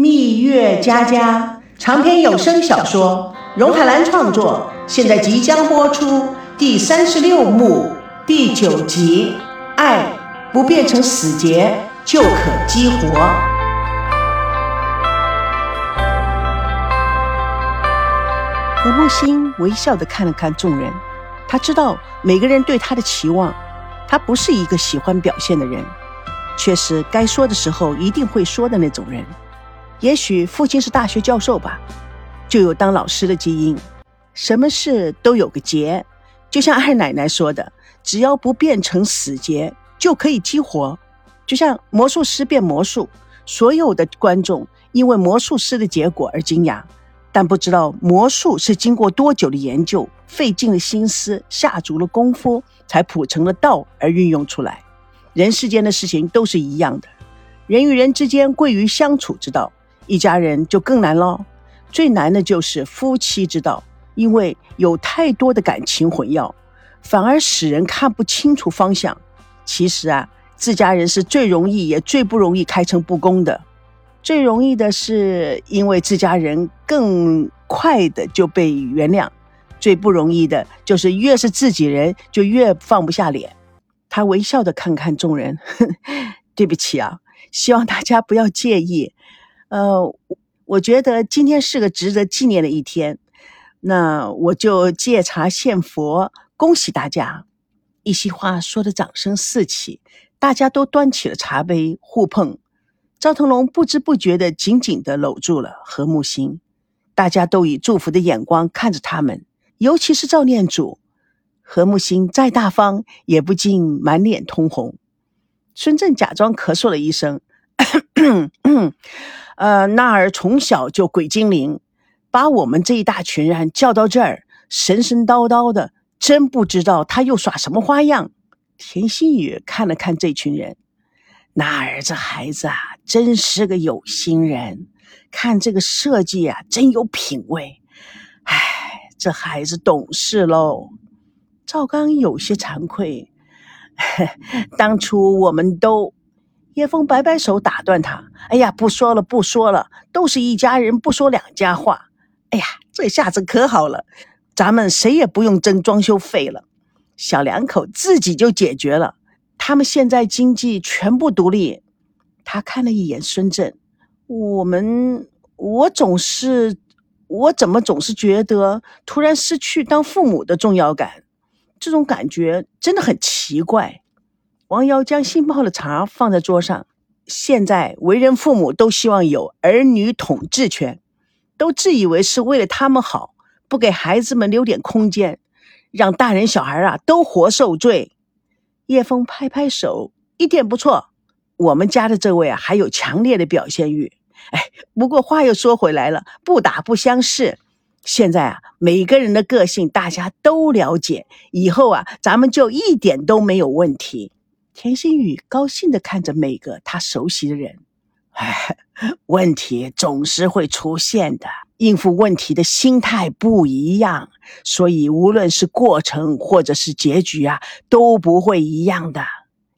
蜜月佳佳长篇有声小说，荣海兰创作，现在即将播出第三十六幕第九集。爱不变成死结就可激活。何木星微笑的看了看众人，他知道每个人对他的期望，他不是一个喜欢表现的人，却是该说的时候一定会说的那种人。也许父亲是大学教授吧，就有当老师的基因。什么事都有个结，就像二奶奶说的，只要不变成死结，就可以激活。就像魔术师变魔术，所有的观众因为魔术师的结果而惊讶，但不知道魔术是经过多久的研究，费尽了心思，下足了功夫，才谱成了道而运用出来。人世间的事情都是一样的，人与人之间贵于相处之道。一家人就更难喽，最难的就是夫妻之道，因为有太多的感情混淆，反而使人看不清楚方向。其实啊，自家人是最容易也最不容易开诚布公的。最容易的是因为自家人更快的就被原谅，最不容易的就是越是自己人就越放不下脸。他微笑的看看众人，对不起啊，希望大家不要介意。呃，我觉得今天是个值得纪念的一天，那我就借茶献佛，恭喜大家！一席话说的掌声四起，大家都端起了茶杯互碰。赵腾龙不知不觉的紧紧的搂住了何木心，大家都以祝福的眼光看着他们，尤其是赵念祖。何木心再大方，也不禁满脸通红。孙正假装咳嗽了一声。呃，那儿从小就鬼精灵，把我们这一大群人叫到这儿，神神叨叨的，真不知道他又耍什么花样。田心雨看了看这群人，那儿这孩子啊，真是个有心人，看这个设计啊，真有品味。唉，这孩子懂事喽。赵刚有些惭愧，当初我们都。叶枫摆摆手打断他：“哎呀，不说了，不说了，都是一家人，不说两家话。哎呀，这下子可好了，咱们谁也不用争装修费了，小两口自己就解决了。他们现在经济全部独立。”他看了一眼孙振：“我们，我总是，我怎么总是觉得突然失去当父母的重要感？这种感觉真的很奇怪。”王瑶将新泡的茶放在桌上。现在为人父母都希望有儿女统治权，都自以为是为了他们好，不给孩子们留点空间，让大人小孩啊都活受罪。叶枫拍拍手，一点不错。我们家的这位啊，还有强烈的表现欲。哎，不过话又说回来了，不打不相识。现在啊，每个人的个性大家都了解，以后啊，咱们就一点都没有问题。田心雨高兴地看着每个他熟悉的人，哎，问题总是会出现的，应付问题的心态不一样，所以无论是过程或者是结局啊，都不会一样的。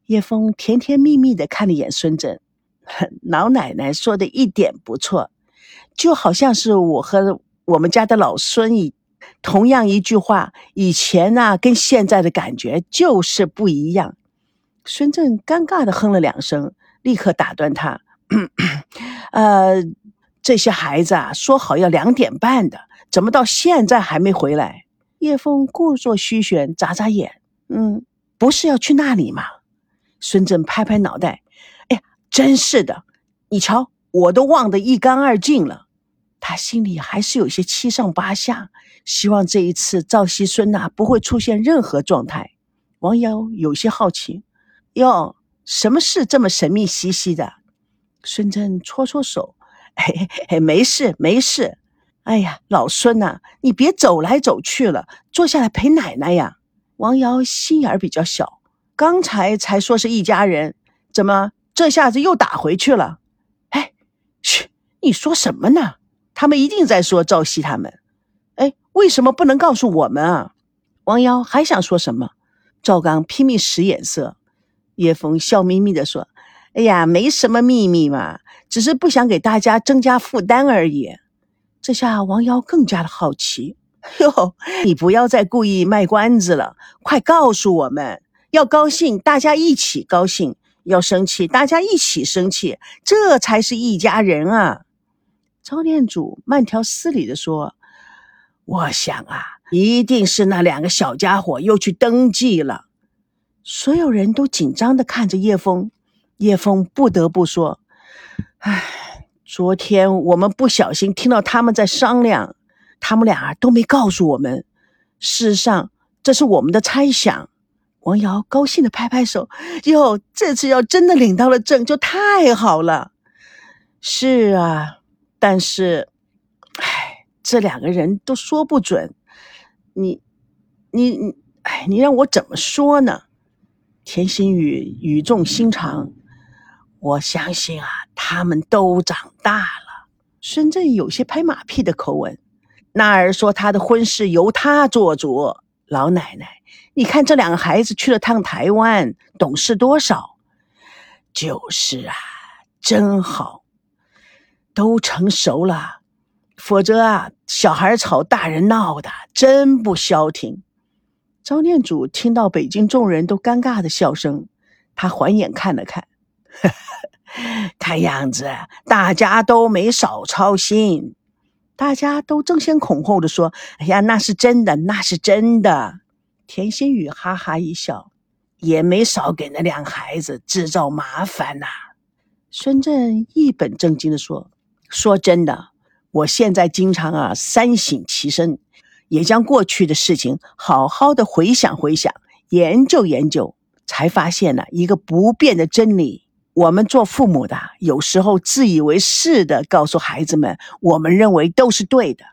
叶枫甜甜蜜蜜地看了眼孙振，老奶奶说的一点不错，就好像是我和我们家的老孙一同样一句话，以前呢跟现在的感觉就是不一样。孙正尴尬的哼了两声，立刻打断他：“ 呃，这些孩子啊，说好要两点半的，怎么到现在还没回来？”叶枫故作虚悬，眨眨眼：“嗯，不是要去那里吗？”孙正拍拍脑袋：“哎呀，真是的，你瞧，我都忘得一干二净了。”他心里还是有些七上八下，希望这一次赵熙孙呐不会出现任何状态。王瑶有些好奇。哟，什么事这么神秘兮兮的？孙真搓搓手，嘿嘿嘿，没事没事。哎呀，老孙呐，你别走来走去了，坐下来陪奶奶呀。王瑶心眼儿比较小，刚才才说是一家人，怎么这下子又打回去了？哎，嘘，你说什么呢？他们一定在说赵熙他们。哎，为什么不能告诉我们啊？王瑶还想说什么？赵刚拼命使眼色。叶枫笑眯眯地说：“哎呀，没什么秘密嘛，只是不想给大家增加负担而已。这下王瑶更加的好奇。哟，你不要再故意卖关子了，快告诉我们！要高兴，大家一起高兴；要生气，大家一起生气，这才是一家人啊！赵念祖慢条斯理地说：“我想啊，一定是那两个小家伙又去登记了。”所有人都紧张地看着叶枫，叶枫不得不说：“唉，昨天我们不小心听到他们在商量。”他们俩都没告诉我们，事实上这是我们的猜想。王瑶高兴的拍拍手：“哟，这次要真的领到了证，就太好了。”是啊，但是，唉，这两个人都说不准。你，你，你，哎，你让我怎么说呢？田心雨语重心长：“我相信啊，他们都长大了。”孙振有些拍马屁的口吻。那儿说他的婚事由他做主，老奶奶，你看这两个孩子去了趟台湾，懂事多少？就是啊，真好，都成熟了，否则啊，小孩吵，大人闹的，真不消停。张念祖听到北京众人都尴尬的笑声，他环眼看了看，看样子大家都没少操心。大家都争先恐后的说：“哎呀，那是真的，那是真的。”田心雨哈哈一笑，也没少给那两孩子制造麻烦呐。孙振一本正经的说：“说真的，我现在经常啊三省其身，也将过去的事情好好的回想回想，研究研究，才发现了一个不变的真理。”我们做父母的，有时候自以为是的告诉孩子们，我们认为都是对的，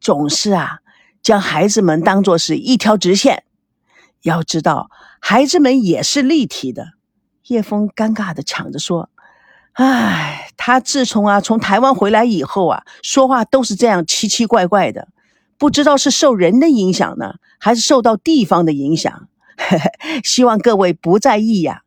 总是啊，将孩子们当作是一条直线。要知道，孩子们也是立体的。叶枫尴尬的抢着说：“唉，他自从啊从台湾回来以后啊，说话都是这样奇奇怪怪的，不知道是受人的影响呢，还是受到地方的影响。希望各位不在意呀。”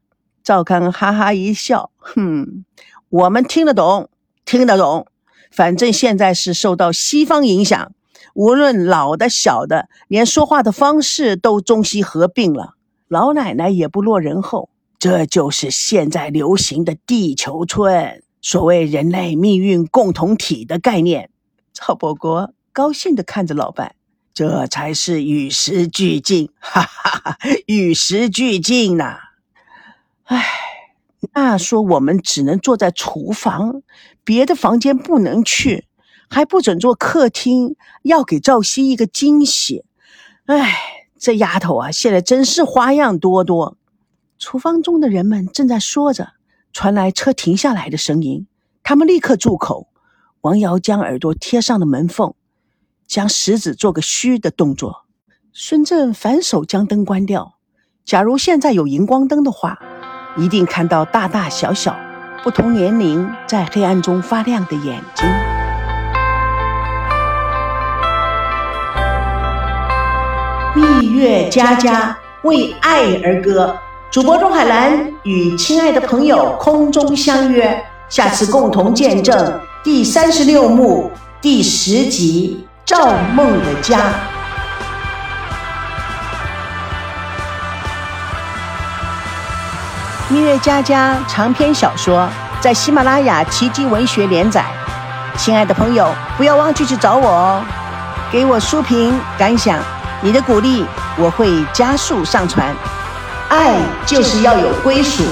赵康哈哈一笑，哼，我们听得懂，听得懂。反正现在是受到西方影响，无论老的小的，连说话的方式都中西合并了。老奶奶也不落人后，这就是现在流行的地球村，所谓人类命运共同体的概念。赵伯国高兴地看着老伴，这才是与时俱进，哈哈哈，与时俱进呐。唉，那说我们只能坐在厨房，别的房间不能去，还不准坐客厅，要给赵熙一个惊喜。唉，这丫头啊，现在真是花样多多。厨房中的人们正在说着，传来车停下来的声音，他们立刻住口。王瑶将耳朵贴上了门缝，将食指做个虚的动作。孙振反手将灯关掉。假如现在有荧光灯的话。一定看到大大小小、不同年龄在黑暗中发亮的眼睛。蜜月佳佳为爱而歌，主播钟海兰与亲爱的朋友空中相约，下次共同见证第三十六幕第十集《赵梦的家》。《蜜月佳佳》长篇小说在喜马拉雅奇迹文学连载，亲爱的朋友，不要忘记去找我哦，给我书评感想，你的鼓励我会加速上传。爱就是要有归属。